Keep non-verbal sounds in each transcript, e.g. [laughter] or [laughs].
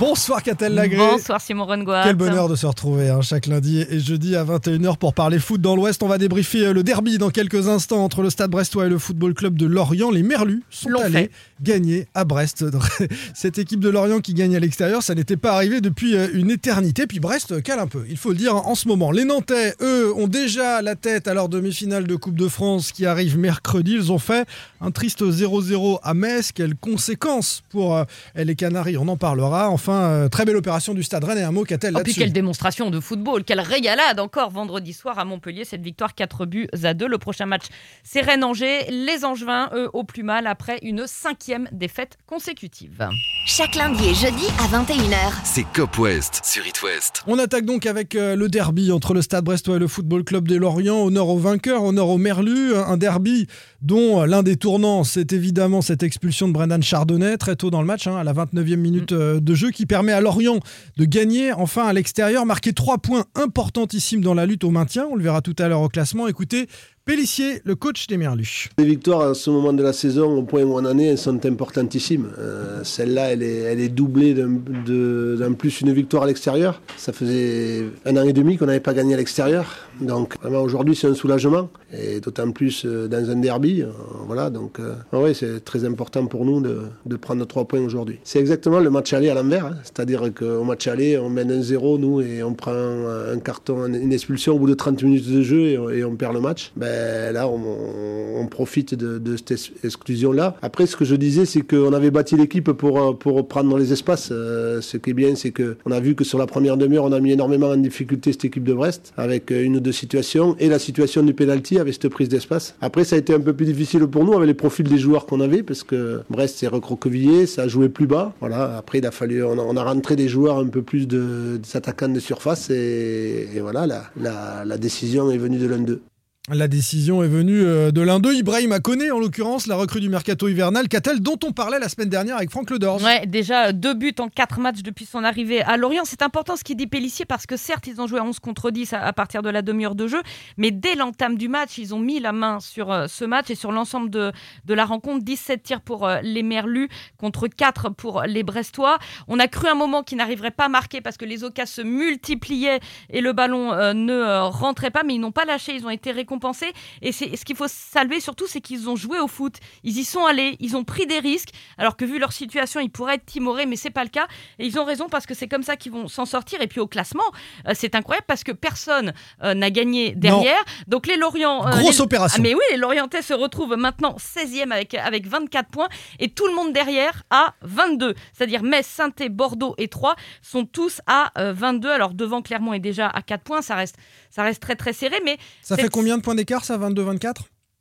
Bonsoir Catel Lagré. Bonsoir Simon Rengoat. Quel bonheur de se retrouver hein, chaque lundi et jeudi à 21h pour parler foot dans l'Ouest. On va débriefer euh, le derby dans quelques instants entre le Stade Brestois et le Football Club de Lorient. Les Merlus sont L'ont allés fait. gagner à Brest. [laughs] Cette équipe de Lorient qui gagne à l'extérieur, ça n'était pas arrivé depuis euh, une éternité. Puis Brest euh, cale un peu, il faut le dire en ce moment. Les Nantais, eux, ont déjà la tête à leur demi-finale de Coupe de France qui arrive mercredi. Ils ont fait un triste 0-0 à Metz. Quelles conséquences pour les Canaries On en parlera. Enfin, euh, très belle opération du Stade Rennes et un mot Catel Oh, puis là-dessus. quelle démonstration de football, quelle régalade encore vendredi soir à Montpellier, cette victoire 4 buts à 2. Le prochain match, c'est Rennes-Angers. Les Angevins, eux, au plus mal après une cinquième défaite consécutive. Chaque lundi et jeudi à 21h. C'est Cop West sur It West. On attaque donc avec euh, le derby entre le Stade Brestois et le Football Club de Lorient. Honneur au vainqueur, honneur au Merlu. Un derby dont l'un des tournants, c'est évidemment cette expulsion de Brendan Chardonnay très tôt dans le match, hein, à la 29e minute euh, de jeu, qui permet à Lorient de gagner enfin à l'extérieur, marquer trois points importantissimes dans la lutte au maintien. On le verra tout à l'heure au classement. Écoutez, Pellissier, le coach des Merlus. Les victoires à ce moment de la saison, au point où on en est, elles sont importantissimes. Euh, Celle-là, elle est, elle est doublée d'un plus une victoire à l'extérieur. Ça faisait un an et demi qu'on n'avait pas gagné à l'extérieur. Donc vraiment aujourd'hui, c'est un soulagement. Et d'autant plus euh, dans un derby. euh, voilà, donc euh, ouais, c'est très important pour nous de, de prendre trois points aujourd'hui. C'est exactement le match aller à l'envers. hein. C'est-à-dire qu'au match aller, on mène un 0 nous, et on prend un carton, une expulsion au bout de 30 minutes de jeu et on perd le match. Ben, là, on, profite de, cette ex- exclusion-là. Après, ce que je disais, c'est qu'on avait bâti l'équipe pour, euh, pour prendre les espaces. Euh, ce qui est bien, c'est qu'on a vu que sur la première demi-heure, on a mis énormément en difficulté cette équipe de Brest avec euh, une ou deux situations et la situation du penalty avec cette prise d'espace. Après, ça a été un peu plus difficile pour nous avec les profils des joueurs qu'on avait parce que Brest s'est recroquevillé, ça a joué plus bas. Après, il a fallu, on a, rentré des joueurs un peu plus de, des attaquants de surface et, voilà, la décision est venue de l'un d'eux. La décision est venue euh, de l'un d'eux, Ibrahim Akone, en l'occurrence, la recrue du mercato hivernal, Catel, dont on parlait la semaine dernière avec Franck Ledors. Ouais, déjà deux buts en quatre matchs depuis son arrivée à Lorient. C'est important ce qu'il dit Pellissier parce que certes, ils ont joué à 11 contre 10 à, partir de la demi-heure de jeu, mais dès l'entame du match, ils ont mis la main sur euh, ce match et sur l'ensemble de, de la rencontre. 17 tirs pour euh, les Merlus contre 4 pour les Brestois. On a cru un moment qu'ils n'arriveraient pas à marquer parce que les occasions se multipliaient et le ballon euh, ne euh, rentrait pas, mais ils n'ont pas lâché, ils ont été récompensés. Et c'est ce qu'il faut saluer surtout, c'est qu'ils ont joué au foot. Ils y sont allés, ils ont pris des risques, alors que vu leur situation, ils pourraient être timorés, mais c'est pas le cas. Et ils ont raison parce que c'est comme ça qu'ils vont s'en sortir. Et puis au classement, euh, c'est incroyable parce que personne euh, n'a gagné derrière. Donc les Lorient. euh, Grosse les- opération. Ah, mais oui, les Lorientais se retrouvent maintenant 16e avec, avec 24 points et tout le monde derrière à 22. C'est-à-dire Metz, saint Bordeaux et Troyes sont tous à euh, 22. Alors devant Clermont est déjà à 4 points. Ça reste, ça reste très très serré, mais Ça fait combien de points d'écart, ça 22-24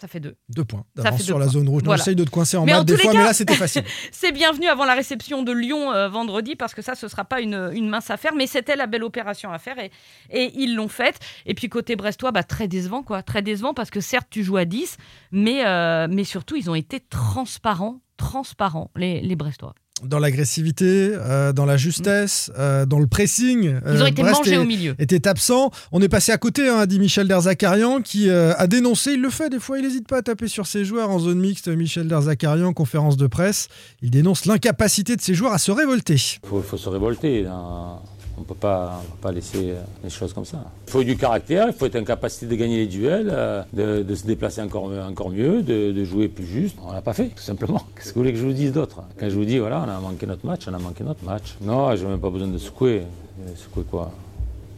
ça fait 2. Deux points d'avance deux sur la points. zone rouge. Voilà. J'essaye de te coincer en Mais en maths des tous les fois, cas- mais là c'était facile. [laughs] C'est bienvenu avant la réception de Lyon euh, vendredi parce que ça, ce sera pas une, une mince affaire, mais c'était la belle opération à faire et, et ils l'ont faite. Et puis côté brestois, bah, très décevant quoi, très décevant parce que certes tu joues à 10, mais, euh, mais surtout ils ont été transparents, transparents les, les brestois. Dans l'agressivité, euh, dans la justesse, euh, dans le pressing. Ils ont euh, été Brest mangés est- au milieu. était absent. On est passé à côté, hein, dit Michel Derzakarian, qui euh, a dénoncé, il le fait des fois, il n'hésite pas à taper sur ses joueurs en zone mixte. Michel Derzakarian, conférence de presse, il dénonce l'incapacité de ses joueurs à se révolter. Il faut, faut se révolter. hein. On ne peut pas laisser euh, les choses comme ça. Il faut du caractère, il faut être en capacité de gagner les duels, euh, de, se déplacer encore, encore mieux, de, jouer plus juste. On l'a pas fait, tout simplement. [laughs] Qu'est-ce que vous voulez que je vous dise d'autre? Quand je vous dis, voilà, on a manqué notre match, on a manqué notre match. Non, je n'ai même pas besoin de secouer. Euh, Secouer quoi?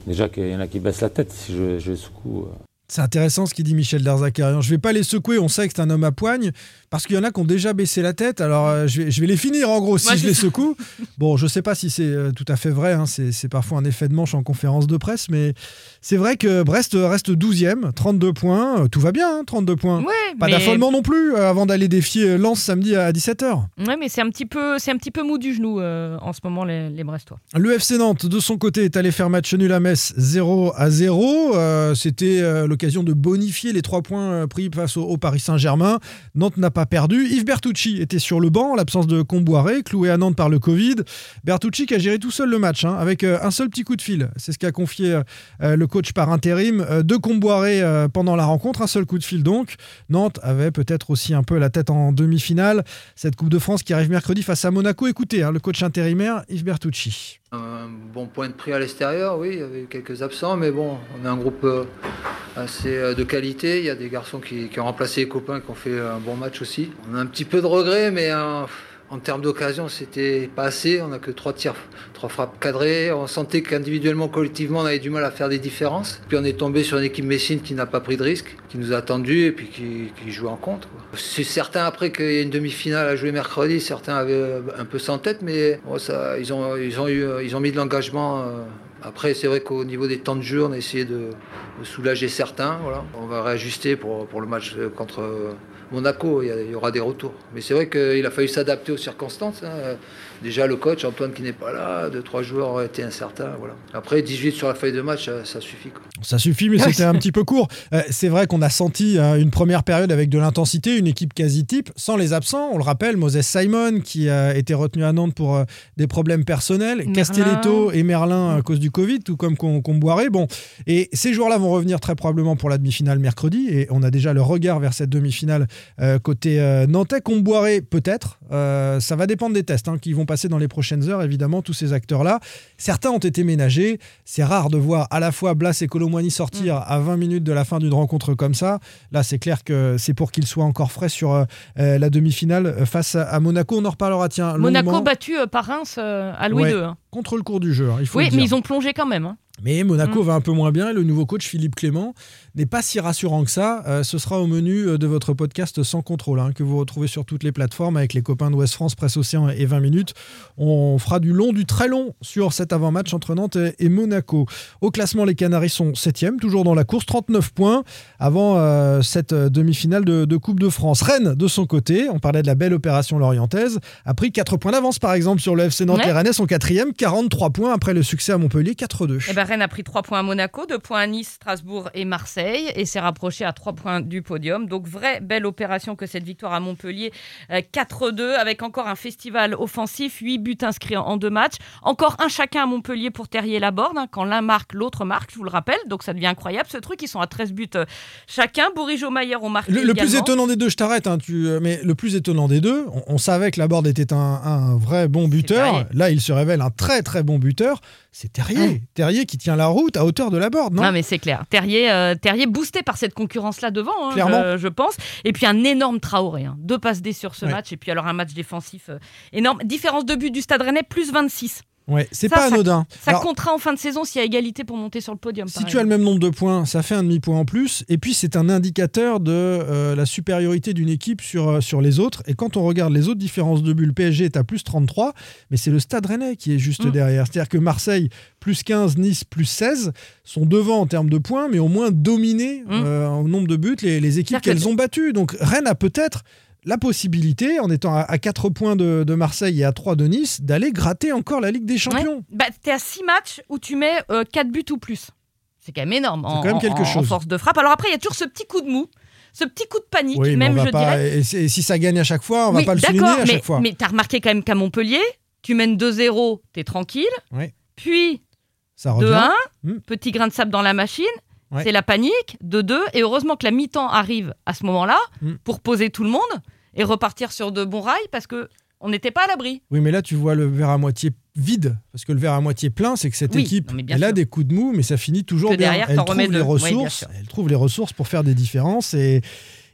Déjà qu'il y en a qui baissent la tête si je, secoue. C'est intéressant ce qu'il dit Michel Derzakarian. Je vais pas les secouer, on sait que c'est un homme à poigne, parce qu'il y en a qui ont déjà baissé la tête, alors euh, je, vais, je vais les finir en gros si Ouais, je les secoue. Bon, je sais pas si c'est euh, tout à fait vrai, hein, c'est parfois un effet de manche en conférence de presse, mais c'est vrai que Brest reste 12e, 32 points, euh, tout va bien, hein, 32 points. Ouais, Pas mais- d'affolement non plus, avant d'aller défier Lens samedi à 17h. Ouais, mais c'est un petit peu, c'est un petit peu mou du genou en ce moment les, les brestois. Le FC Nantes, de son côté, est allé faire match nul à Metz 0 à 0. Euh, C'était euh, l'occasion de bonifier les trois points euh, pris face au, Paris Saint-Germain. Nantes n'a pas perdu. Yves Bertucci était sur le banc, en l'absence de Comboiré, cloué à Nantes par le Covid. Bertucci qui a géré tout seul le match, hein, avec euh, un seul petit coup de fil. C'est ce qu'a confié euh, le coach par intérim. Euh, de Comboiré pendant la rencontre, un seul coup de fil donc. Nantes avait peut-être aussi un peu la tête en demi-finale. Cette Coupe de France qui arrive mercredi face à Monaco. Écoutez, hein, le coach intérimaire Yves Bertucci. Un bon point de prix à l'extérieur, oui, il y avait quelques absents, mais bon, on est un groupe assez euh, de qualité. Il y a des garçons qui, ont remplacé les copains qui ont fait un bon match aussi. On a un petit peu de regret, mais euh, en termes d'occasion, c'était pas assez. On n'a que trois tirs, trois frappes cadrées. On sentait qu'individuellement, collectivement, on avait du mal à faire des différences. Puis on est tombé sur une équipe Messine qui n'a pas pris de risque, qui nous a attendu et puis qui, qui joue en quoi. C'est certain après qu'il y a une demi-finale à jouer mercredi. Certains avaient un peu en tête, mais eu, ils ont mis de l'engagement. euh, après, c'est vrai qu'au niveau des temps de jeu, on a essayé de, soulager certains. On va réajuster pour, le match euh, contre euh, Monaco. Il y, a- il y aura des retours. Mais c'est vrai qu'il a fallu s'adapter aux circonstances. hein. Déjà, le coach, Antoine, qui n'est pas là, deux, trois joueurs ont été incertains. Voilà. Après, 18 sur la feuille de match, ça, ça suffit. quoi. Ça suffit, mais c'était un petit peu court. Euh, c'est vrai qu'on a senti euh, une première période avec de l'intensité, une équipe quasi type, sans les absents. On le rappelle, Moses Simon, qui a été retenu à Nantes pour euh, des problèmes personnels, Merlin. Castelletto et Merlin à cause du Covid, tout comme qu'on boirait. Bon, et ces joueurs-là vont revenir très probablement pour la demi-finale mercredi, et on a déjà le regard vers cette demi-finale euh, côté euh, nantais. Comboiré, peut-être. Euh, ça va dépendre des tests hein, qui vont passer dans les prochaines heures, évidemment, tous ces acteurs-là. Certains ont été ménagés. C'est rare de voir à la fois Blas et Colomwani sortir à 20 minutes de la fin d'une rencontre comme ça. Là, c'est clair que c'est pour qu'ils soient encore frais sur euh, euh, la demi-finale euh, face à, à Monaco. On en reparlera, tiens, Monaco battu par Reims euh, à Louis Ouais. II. hein. contre le cours du jeu. hein, il faut Oui, le dire. mais ils ont plongé quand même. hein. Mais Monaco Mm. va un peu moins bien et le nouveau coach Philippe Clément n'est pas si rassurant que ça. Euh, ce sera au menu euh, de votre podcast Sans contrôle, hein, que vous retrouvez sur toutes les plateformes avec les copains d'Ouest France, Presse Océan et 20 minutes. On fera du long, du très long sur cet avant-match entre Nantes et, Monaco. Au classement, les Canaries sont 7e, toujours dans la course, 39 points avant euh, cette demi-finale de, de Coupe de France. Rennes, de son côté, on parlait de la belle opération lorientaise, a pris 4 points d'avance par exemple sur le FC Nantes. Ouais. Les Rennais sont 4e, 43 points après le succès à Montpellier, 4-2. Rennes a pris 3 points à Monaco, 2 points à Nice, Strasbourg et Marseille et s'est rapproché à 3 points du podium. Donc, vraie belle opération que cette victoire à Montpellier euh, 4-2 avec encore un festival offensif, 8 buts inscrits en, deux matchs. Encore un chacun à Montpellier pour Terrier Laborde. hein. Quand l'un marque, l'autre marque, je vous le rappelle. Donc, ça devient incroyable ce truc. Ils sont à 13 buts euh, chacun. Bourigeau Mayer ont marqué. Le, le plus étonnant des deux, je t'arrête, hein, tu, euh, mais le plus étonnant des deux, on, on savait que Laborde était un, un vrai bon buteur. Là, il se révèle un très très bon buteur. C'est Terrier. Terrier qui tient la route à hauteur de Laborde, non Non, mais c'est clair. Terrier, euh, Terrier boosté par cette concurrence-là devant, hein, Clairement. je, je pense. Et puis un énorme Traoré. hein. Deux passes D sur ce Ouais. match. Et puis alors un match défensif euh, énorme. Différence de but du Stade Rennais, plus 26. Ouais, c'est pas anodin. Ça Alors, comptera en fin de saison s'il y a égalité pour monter sur le podium. si tu as le même nombre de points, ça fait un demi-point en plus. Et puis, c'est un indicateur de euh, la supériorité d'une équipe sur, euh, sur les autres. Et quand on regarde les autres différences de but, le PSG est à plus 33, mais c'est le Stade Rennais qui est juste Mm. derrière. C'est-à-dire que Marseille, plus 15, Nice, plus 16, sont devant en termes de points, mais au moins dominés Mm. euh, en nombre de buts les, les équipes qu'elles ont battues. Donc, Rennes a peut-être la possibilité, en étant à, à 4 points de, de Marseille et à 3 de Nice, d'aller gratter encore la Ligue des Champions. Bah, T'es à 6 matchs où tu mets 4 buts ou plus. C'est quand même énorme. en- quand même quelque en- chose. En force de frappe. Alors après, il y a toujours ce petit coup de mou. Ce petit coup de panique, Oui, même va je pas, dirais. et, si ça gagne à chaque fois, on va Oui, pas le souligner à mais, chaque fois. Mais t'as remarqué quand même qu'à Montpellier, tu mènes 2-0, t'es tranquille. Oui. Puis ça revient. 2-1, Hmm. petit grain de sable dans la machine. C'est la panique, 2-2. Et heureusement que la mi-temps arrive à ce moment-là Hmm. pour poser tout le monde et repartir sur de bons rails parce que on n'était pas à l'abri. Oui, mais là, tu vois le verre à moitié vide. Parce que le verre à moitié plein, c'est que cette Oui, équipe, non, elle a des coups de mou, mais ça finit toujours Que bien. derrière, elle trouve les deux. Ressources. elle trouve les ressources pour faire des différences et.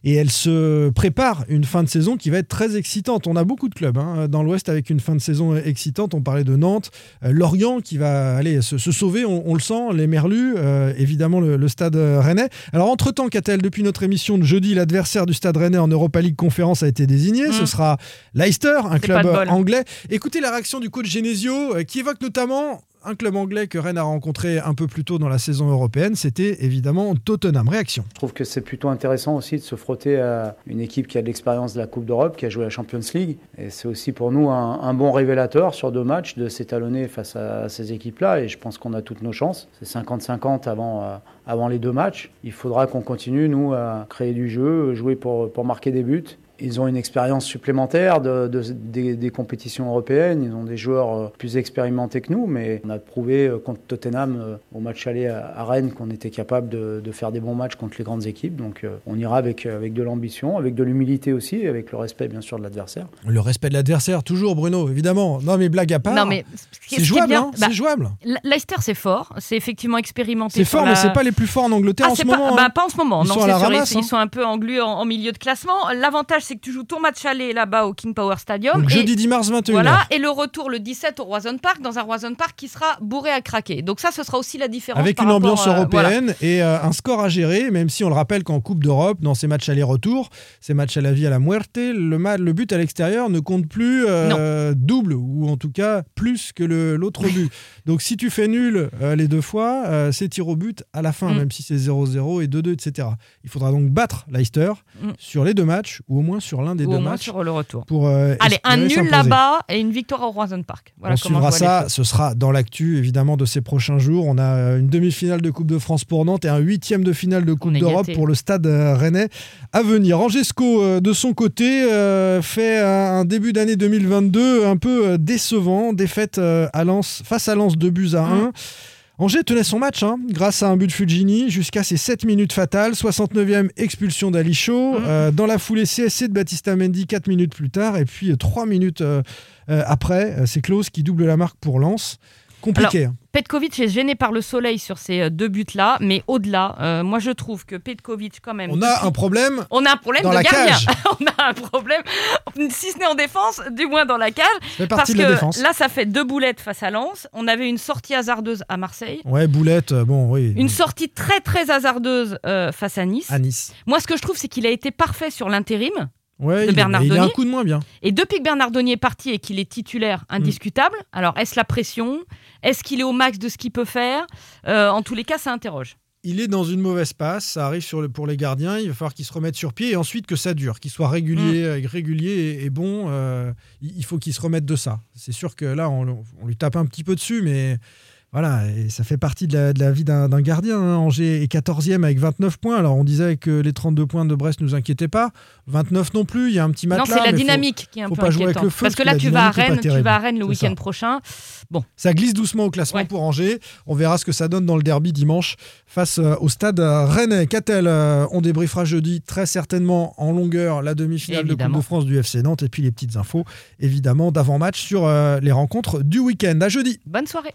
Et elle se prépare une fin de saison qui va être très excitante. On a beaucoup de clubs hein, dans l'Ouest avec une fin de saison excitante. On parlait de Nantes, euh, Lorient qui va aller se, se sauver, on, on le sent, les Merlus, euh, évidemment le, le stade rennais. Alors entre-temps, Catel, depuis notre émission de jeudi, l'adversaire du stade rennais en Europa League Conférence a été désigné. Mm. Ce sera Leicester, un club anglais. Écoutez la réaction du coach Genesio euh, qui évoque notamment un club anglais que Rennes a rencontré un peu plus tôt dans la saison européenne, c'était évidemment Tottenham. Réaction. Je trouve que c'est plutôt intéressant aussi de se frotter à une équipe qui a de l'expérience de la Coupe d'Europe, qui a joué la Champions League. Et c'est aussi pour nous un, bon révélateur sur deux matchs de s'étalonner face à ces équipes-là. Et je pense qu'on a toutes nos chances. C'est 50-50 avant, euh, avant les deux matchs. Il faudra qu'on continue, nous, à créer du jeu, jouer pour, pour marquer des buts ils ont une expérience supplémentaire de, de, des, des, compétitions européennes. Ils ont des joueurs euh, plus expérimentés que nous, mais on a prouvé euh, contre Tottenham euh, au match aller à Rennes qu'on était capable de, de, faire des bons matchs contre les grandes équipes. Donc on ira avec, avec de l'ambition, avec de l'humilité aussi, avec le respect bien sûr de l'adversaire. Le respect de l'adversaire, toujours Bruno, évidemment. Non mais blague à part. Non mais c'est jouable, hein bah, c'est jouable. Leicester c'est fort, c'est effectivement expérimenté. C'est fort, la... mais c'est pas les plus forts en Angleterre ah, en ce moment. Pas, hein. bah, pas en ce moment. Ils non, sont à la sûr, ramasse. Ils, ils, sont un peu englués en, en milieu de classement. L'avantage c'est que tu joues ton match aller là-bas au King Power Stadium. Donc, et, jeudi 10 mars 21h. Voilà, et le retour le 17 au Roison Park, dans un Roison Park qui sera bourré à craquer. Donc ça, ce sera aussi la différence. Avec par une rapport, ambiance euh, européenne voilà. et euh, un score à gérer, même si on le rappelle qu'en Coupe d'Europe, dans ces matchs aller-retour, ces matchs à la vie à la muerte, le, ma- le but à l'extérieur ne compte plus euh, double, ou en tout cas plus que l'autre but. [laughs] Donc si tu fais nul les deux fois, c'est tir au but à la fin, Mm. même si c'est 0-0 et 2-2, etc. Il faudra donc battre Leicester Mm. sur les deux matchs, ou au moins sur l'un des Ou deux au moins matchs. sur le retour. Pour, euh, Allez, un nul là-bas et une victoire au Roison Park. Voilà on suivra ça, ce sera dans l'actu évidemment de ces prochains jours. On a une demi-finale de Coupe de France pour Nantes et un huitième de finale de Coupe d'Europe pour le stade euh, rennais à venir. Angesco, euh, de son côté, euh, fait un début d'année 2022 un peu décevant. Défaite à Lens, face à Lens, 2 buts à 1. Angers tenait son match hein, grâce à un but de Fulgini jusqu'à ses 7 minutes fatales. 69e expulsion d'Ali Chaud. Euh, dans la foulée CSC de Batista Mendy 4 minutes plus tard. Et puis 3 minutes euh, euh, après, euh, c'est Klaus qui double la marque pour Lens. Compliqué. hein. Petkovic est gêné par le soleil sur ces euh, deux buts-là, mais au-delà, euh, moi je trouve que Petkovic, quand même. On a un problème. On a un problème dans de la gardien. cage. [laughs] On a un problème, si ce n'est en défense, du moins dans la cage. Parce que de la défense. là, ça fait deux boulettes face à Lens. On avait une sortie hasardeuse à Marseille. Ouais, boulette, euh, bon, oui. Une sortie très très hasardeuse euh, face à Nice. À Nice. Moi, ce que je trouve, c'est qu'il a été parfait sur l'intérim. Ouais, de il, Bernard il a un coup de moins bien. Et depuis que Bernard Donnier est parti et qu'il est titulaire indiscutable, Mm. alors est-ce la pression? Est-ce qu'il est au max de ce qu'il peut faire? Euh, En tous les cas, ça interroge. Il est dans une mauvaise passe, ça arrive sur le- pour les gardiens, il va falloir qu'ils se remettent sur pied et ensuite que ça dure, qu'il soit régulier, euh, régulier et, et bon. euh, il il faut qu'il se remette de ça. C'est sûr que là, on, on lui tape un petit peu dessus, mais voilà, et ça fait partie de la, de la vie d'un gardien. hein. Angers est 14e avec 29 points. Alors on disait que les 32 points de Brest ne nous inquiétaient pas. 29 non plus, il y a un petit match non, c'est la mais faut- dynamique qui est un faut peu pas jouer avec inquiétante. le feu, parce que là, que tu vas à Rennes, tu vas à Rennes le week-end prochain. Bon, Ça glisse doucement au classement Ouais. pour Angers. On verra ce que ça donne dans le derby dimanche face euh, au stade euh, rennais. Qu'a-t-elle euh, On débriefera jeudi très certainement en longueur la demi-finale de Coupe de France du FC Nantes et puis les petites infos évidemment d'avant-match sur euh, les rencontres du week-end. À jeudi. bonne soirée.